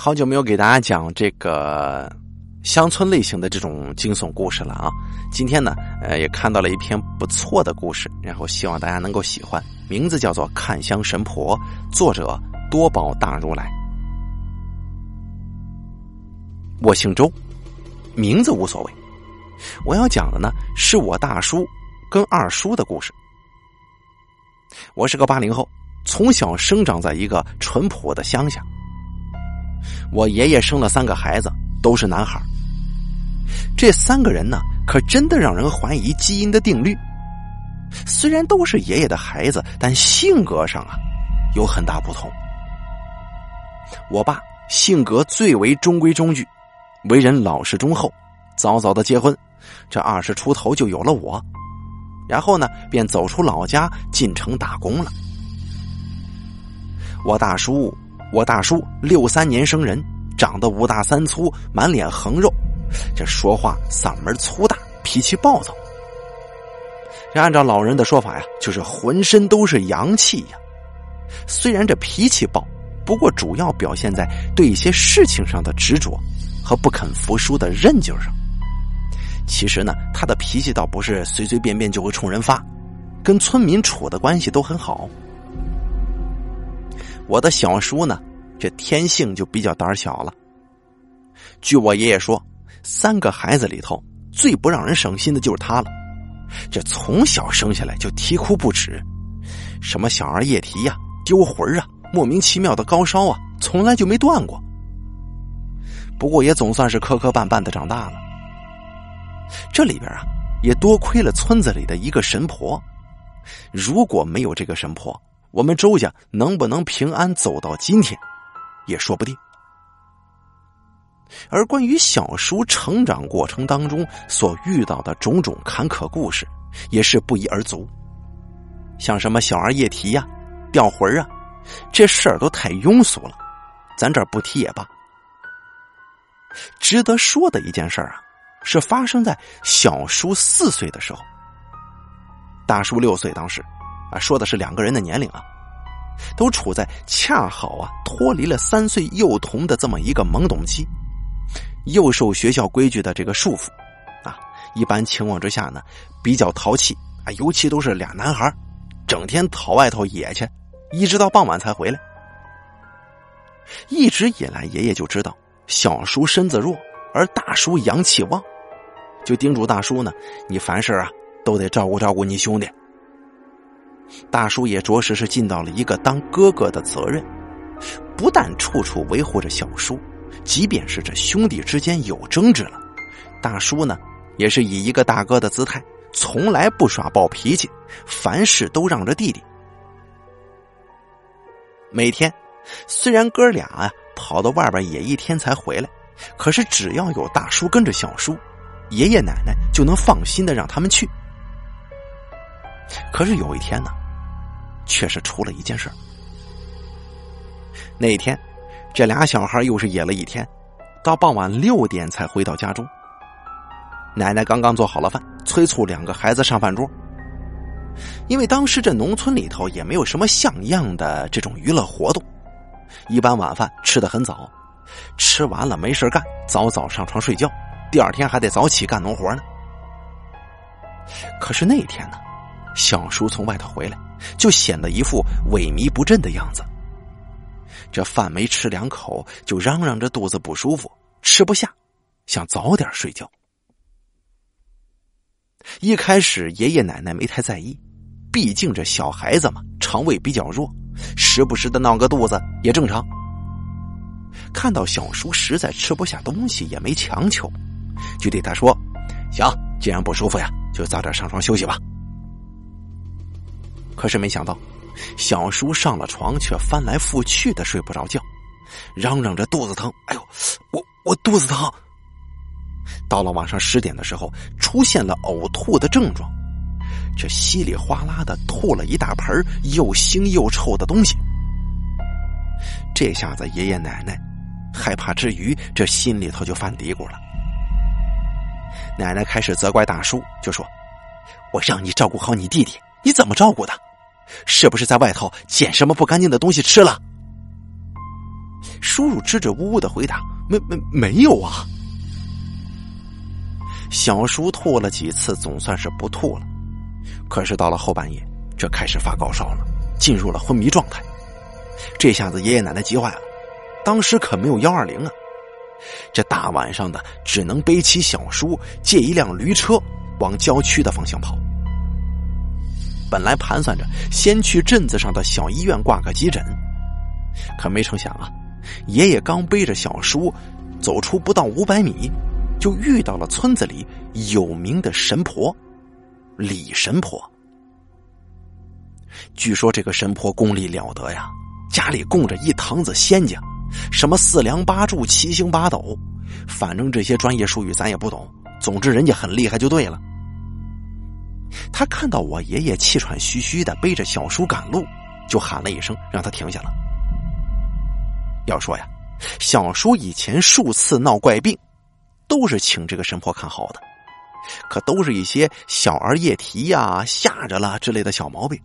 好久没有给大家讲这个乡村类型的这种惊悚故事了啊！今天呢，呃，也看到了一篇不错的故事，然后希望大家能够喜欢。名字叫做《看香神婆》，作者多宝大如来。我姓周，名字无所谓。我要讲的呢，是我大叔跟二叔的故事。我是个八零后，从小生长在一个淳朴的乡下。我爷爷生了三个孩子，都是男孩。这三个人呢，可真的让人怀疑基因的定律。虽然都是爷爷的孩子，但性格上啊，有很大不同。我爸性格最为中规中矩，为人老实忠厚，早早的结婚，这二十出头就有了我，然后呢，便走出老家进城打工了。我大叔。我大叔六三年生人，长得五大三粗，满脸横肉，这说话嗓门粗大，脾气暴躁。这按照老人的说法呀，就是浑身都是阳气呀。虽然这脾气暴，不过主要表现在对一些事情上的执着和不肯服输的韧劲上。其实呢，他的脾气倒不是随随便便就会冲人发，跟村民处的关系都很好。我的小叔呢，这天性就比较胆小了。据我爷爷说，三个孩子里头最不让人省心的就是他了。这从小生下来就啼哭不止，什么小儿夜啼呀、丢魂啊、莫名其妙的高烧啊，从来就没断过。不过也总算是磕磕绊绊的长大了。这里边啊，也多亏了村子里的一个神婆。如果没有这个神婆，我们周家能不能平安走到今天，也说不定。而关于小叔成长过程当中所遇到的种种坎坷故事，也是不一而足。像什么小儿夜啼呀、掉魂啊，这事儿都太庸俗了，咱这儿不提也罢。值得说的一件事啊，是发生在小叔四岁的时候，大叔六岁，当时。啊，说的是两个人的年龄啊，都处在恰好啊脱离了三岁幼童的这么一个懵懂期，又受学校规矩的这个束缚，啊，一般情况之下呢，比较淘气啊，尤其都是俩男孩，整天跑外头野去，一直到傍晚才回来。一直以来，爷爷就知道小叔身子弱，而大叔阳气旺，就叮嘱大叔呢，你凡事啊都得照顾照顾你兄弟。大叔也着实是尽到了一个当哥哥的责任，不但处处维护着小叔，即便是这兄弟之间有争执了，大叔呢也是以一个大哥的姿态，从来不耍暴脾气，凡事都让着弟弟。每天，虽然哥俩啊跑到外边也一天才回来，可是只要有大叔跟着小叔，爷爷奶奶就能放心的让他们去。可是有一天呢，却是出了一件事那天，这俩小孩又是野了一天，到傍晚六点才回到家中。奶奶刚刚做好了饭，催促两个孩子上饭桌。因为当时这农村里头也没有什么像样的这种娱乐活动，一般晚饭吃的很早，吃完了没事干，早早上床睡觉，第二天还得早起干农活呢。可是那一天呢？小叔从外头回来，就显得一副萎靡不振的样子。这饭没吃两口，就嚷嚷着肚子不舒服，吃不下，想早点睡觉。一开始爷爷奶奶没太在意，毕竟这小孩子嘛，肠胃比较弱，时不时的闹个肚子也正常。看到小叔实在吃不下东西，也没强求，就对他说：“行，既然不舒服呀，就早点上床休息吧。”可是没想到，小叔上了床却翻来覆去的睡不着觉，嚷嚷着肚子疼。哎呦，我我肚子疼。到了晚上十点的时候，出现了呕吐的症状，这稀里哗啦的吐了一大盆又腥又臭的东西。这下子爷爷奶奶害怕之余，这心里头就犯嘀咕了。奶奶开始责怪大叔，就说：“我让你照顾好你弟弟，你怎么照顾的？”是不是在外头捡什么不干净的东西吃了？叔叔支支吾吾的回答：“没没没有啊。”小叔吐了几次，总算是不吐了。可是到了后半夜，这开始发高烧了，进入了昏迷状态。这下子爷爷奶奶急坏了，当时可没有幺二零啊，这大晚上的只能背起小叔，借一辆驴车往郊区的方向跑。本来盘算着先去镇子上的小医院挂个急诊，可没成想啊，爷爷刚背着小叔走出不到五百米，就遇到了村子里有名的神婆李神婆。据说这个神婆功力了得呀，家里供着一堂子仙家，什么四梁八柱、七星八斗，反正这些专业术语咱也不懂。总之人家很厉害就对了。他看到我爷爷气喘吁吁的背着小叔赶路，就喊了一声，让他停下了。要说呀，小叔以前数次闹怪病，都是请这个神婆看好的，可都是一些小儿夜啼呀、吓着了之类的小毛病。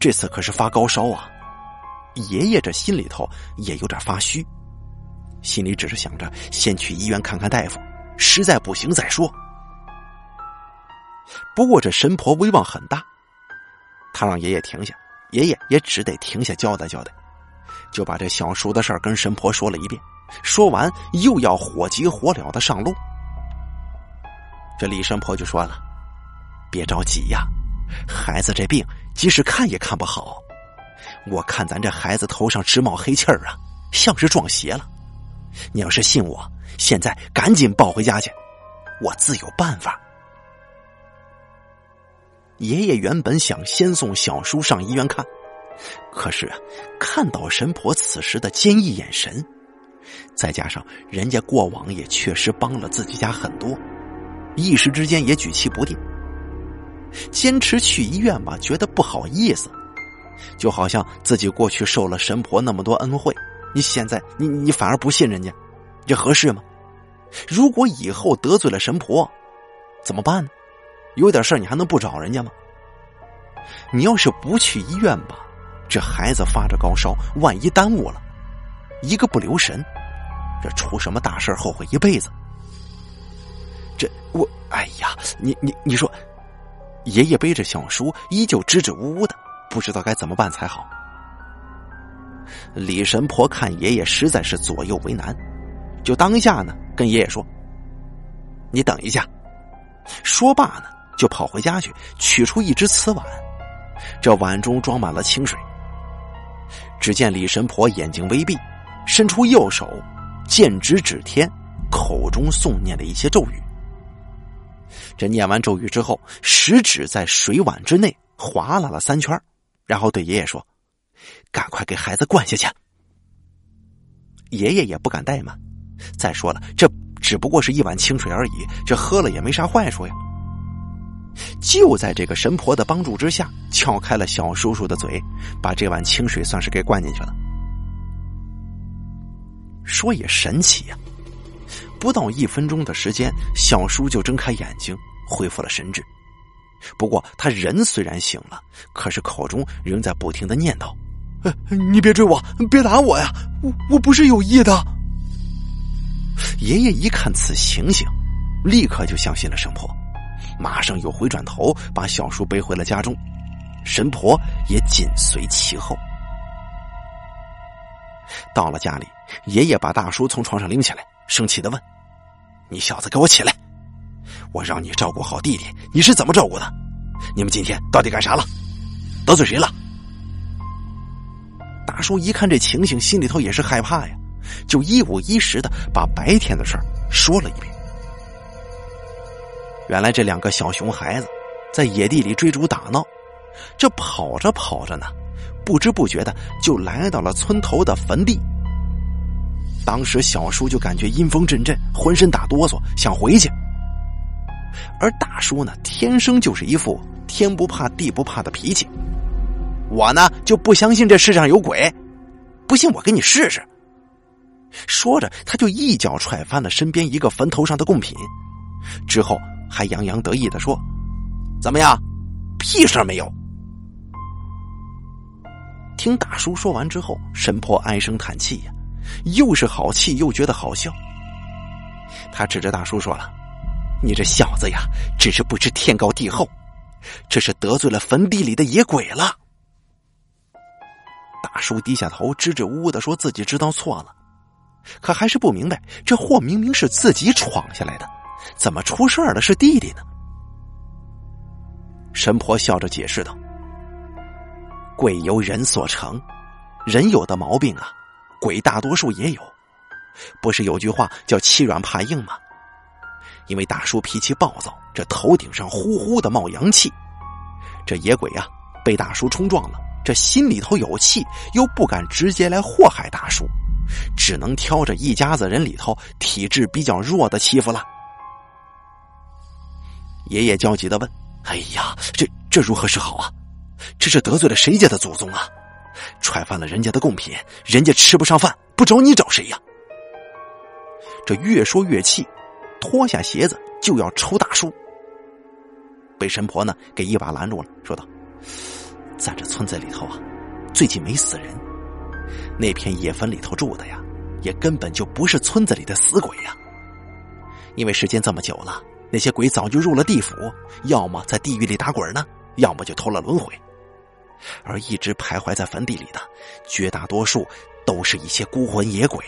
这次可是发高烧啊！爷爷这心里头也有点发虚，心里只是想着先去医院看看大夫，实在不行再说。不过这神婆威望很大，他让爷爷停下，爷爷也只得停下交代交代，就把这小叔的事儿跟神婆说了一遍。说完，又要火急火燎的上路。这李神婆就说了：“别着急呀，孩子这病即使看也看不好。我看咱这孩子头上直冒黑气儿啊，像是撞邪了。你要是信我，现在赶紧抱回家去，我自有办法。”爷爷原本想先送小叔上医院看，可是啊，看到神婆此时的坚毅眼神，再加上人家过往也确实帮了自己家很多，一时之间也举棋不定。坚持去医院吧，觉得不好意思，就好像自己过去受了神婆那么多恩惠，你现在你你反而不信人家，这合适吗？如果以后得罪了神婆，怎么办呢？有点事你还能不找人家吗？你要是不去医院吧，这孩子发着高烧，万一耽误了，一个不留神，这出什么大事后悔一辈子。这我，哎呀，你你你说，爷爷背着小叔，依旧支支吾吾的，不知道该怎么办才好。李神婆看爷爷实在是左右为难，就当下呢跟爷爷说：“你等一下。”说罢呢。就跑回家去，取出一只瓷碗，这碗中装满了清水。只见李神婆眼睛微闭，伸出右手，剑指指天，口中诵念了一些咒语。这念完咒语之后，食指在水碗之内划拉了三圈，然后对爷爷说：“赶快给孩子灌下去。”爷爷也不敢怠慢。再说了，这只不过是一碗清水而已，这喝了也没啥坏处呀。就在这个神婆的帮助之下，撬开了小叔叔的嘴，把这碗清水算是给灌进去了。说也神奇呀，不到一分钟的时间，小叔就睁开眼睛，恢复了神智。不过他人虽然醒了，可是口中仍在不停的念叨：“你别追我，别打我呀，我我不是有意的。”爷爷一看此情形，立刻就相信了神婆。马上又回转头，把小叔背回了家中，神婆也紧随其后。到了家里，爷爷把大叔从床上拎起来，生气的问：“你小子给我起来！我让你照顾好弟弟，你是怎么照顾的？你们今天到底干啥了？得罪谁了？”大叔一看这情形，心里头也是害怕呀，就一五一十的把白天的事儿说了一遍。原来这两个小熊孩子在野地里追逐打闹，这跑着跑着呢，不知不觉的就来到了村头的坟地。当时小叔就感觉阴风阵阵，浑身打哆嗦，想回去。而大叔呢，天生就是一副天不怕地不怕的脾气。我呢就不相信这世上有鬼，不信我给你试试。说着，他就一脚踹翻了身边一个坟头上的贡品，之后。还洋洋得意的说：“怎么样，屁事没有？”听大叔说完之后，神婆唉声叹气呀，又是好气又觉得好笑。他指着大叔说了：“你这小子呀，真是不知天高地厚，这是得罪了坟地里的野鬼了。”大叔低下头，支支吾吾的说自己知道错了，可还是不明白，这祸明明是自己闯下来的，怎么出事的是弟弟呢？神婆笑着解释道：“鬼由人所成，人有的毛病啊，鬼大多数也有。不是有句话叫欺软怕硬吗？因为大叔脾气暴躁，这头顶上呼呼的冒阳气，这野鬼啊被大叔冲撞了，这心里头有气，又不敢直接来祸害大叔，只能挑着一家子人里头体质比较弱的欺负了。”爷爷焦急的问。哎呀，这这如何是好啊？这是得罪了谁家的祖宗啊？踹翻了人家的贡品，人家吃不上饭，不找你找谁呀？这越说越气，脱下鞋子就要抽大叔，被神婆呢给一把拦住了，说道：“在这村子里头啊，最近没死人，那片野坟里头住的呀，也根本就不是村子里的死鬼呀，因为时间这么久了。”那些鬼早就入了地府，要么在地狱里打滚呢，要么就偷了轮回。而一直徘徊在坟地里的，绝大多数都是一些孤魂野鬼，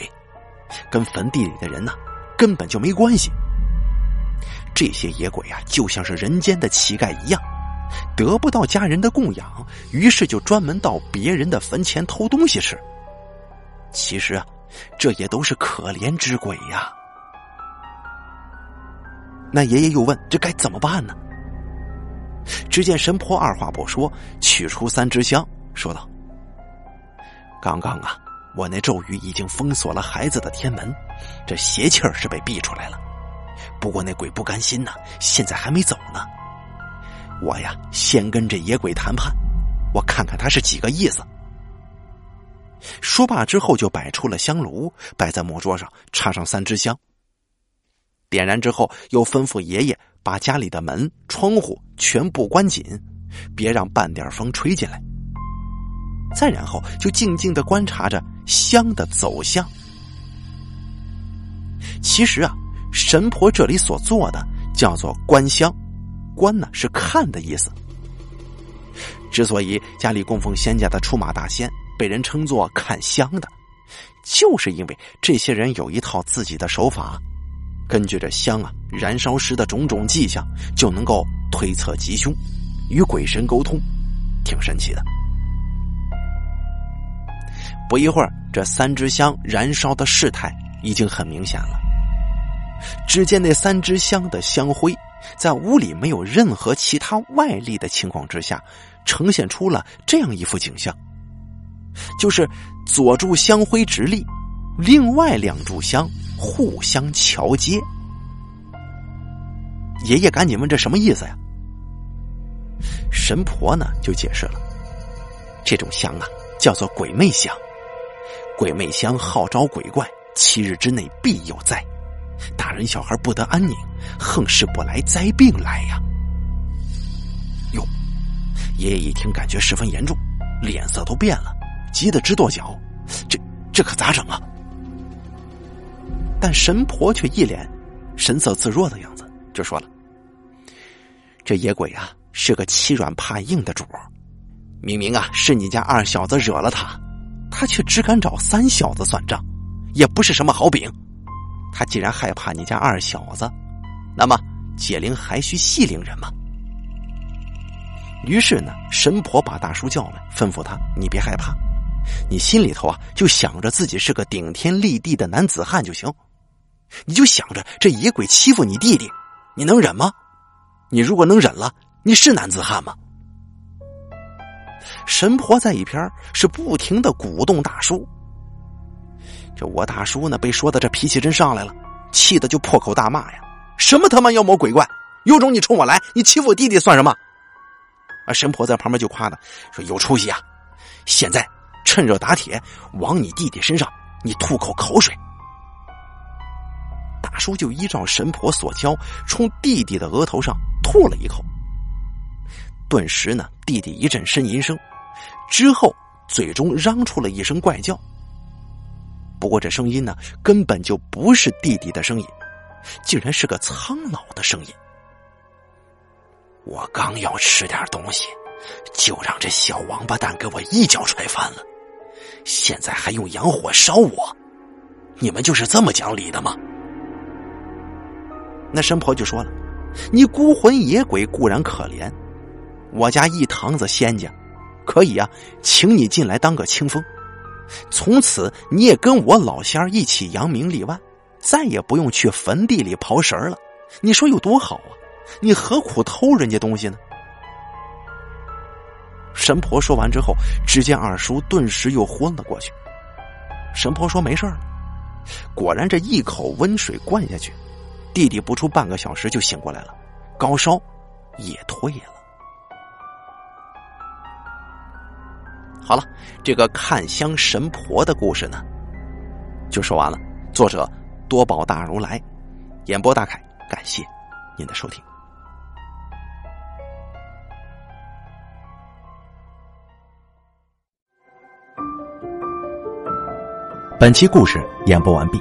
跟坟地里的人呢根本就没关系。这些野鬼啊，就像是人间的乞丐一样，得不到家人的供养，于是就专门到别人的坟前偷东西吃。其实啊，这也都是可怜之鬼呀。那爷爷又问：“这该怎么办呢？”只见神婆二话不说，取出三支香，说道：“刚刚啊，我那咒语已经封锁了孩子的天门，这邪气儿是被逼出来了。不过那鬼不甘心呐，现在还没走呢。我呀，先跟这野鬼谈判，我看看他是几个意思。”说罢之后，就摆出了香炉，摆在木桌上，插上三支香。点燃之后，又吩咐爷爷把家里的门、窗户全部关紧，别让半点风吹进来。再然后，就静静的观察着香的走向。其实啊，神婆这里所做的叫做观香，观呢是看的意思。之所以家里供奉仙家的出马大仙被人称作看香的，就是因为这些人有一套自己的手法。根据这香啊燃烧时的种种迹象，就能够推测吉凶，与鬼神沟通，挺神奇的。不一会儿，这三支香燃烧的事态已经很明显了。只见那三支香的香灰，在屋里没有任何其他外力的情况之下，呈现出了这样一幅景象：就是左柱香灰直立，另外两柱香。互相桥接，爷爷赶紧问：“这什么意思呀？”神婆呢就解释了：“这种香啊，叫做鬼魅香。鬼魅香号召鬼怪，七日之内必有灾，大人小孩不得安宁，横事不来，灾病来呀！”哟，爷爷一听，感觉十分严重，脸色都变了，急得直跺脚：“这这可咋整啊？”但神婆却一脸神色自若的样子，就说了：“这野鬼啊，是个欺软怕硬的主明明啊是你家二小子惹了他，他却只敢找三小子算账，也不是什么好饼。他既然害怕你家二小子，那么解铃还需系铃人嘛。”于是呢，神婆把大叔叫来，吩咐他：“你别害怕，你心里头啊就想着自己是个顶天立地的男子汉就行。”你就想着这野鬼欺负你弟弟，你能忍吗？你如果能忍了，你是男子汉吗？神婆在一边是不停的鼓动大叔。这我大叔呢，被说的这脾气真上来了，气的就破口大骂呀：“什么他妈妖魔鬼怪，有种你冲我来，你欺负我弟弟算什么？”啊，神婆在旁边就夸他说：“有出息啊！现在趁热打铁，往你弟弟身上你吐口口水。”大叔就依照神婆所教，冲弟弟的额头上吐了一口。顿时呢，弟弟一阵呻吟声，之后嘴中嚷出了一声怪叫。不过这声音呢，根本就不是弟弟的声音，竟然是个苍老的声音。我刚要吃点东西，就让这小王八蛋给我一脚踹翻了，现在还用洋火烧我，你们就是这么讲理的吗？那神婆就说了：“你孤魂野鬼固然可怜，我家一堂子仙家，可以啊，请你进来当个清风。”从此你也跟我老仙儿一起扬名立万，再也不用去坟地里刨食了。你说有多好啊？你何苦偷人家东西呢？神婆说完之后，只见二叔顿时又昏了过去。神婆说没事了。果然，这一口温水灌下去，弟弟不出半个小时就醒过来了，高烧也退了。好了，这个看香神婆的故事呢，就说完了。作者多宝大如来，演播大凯，感谢您的收听。本期故事演播完毕。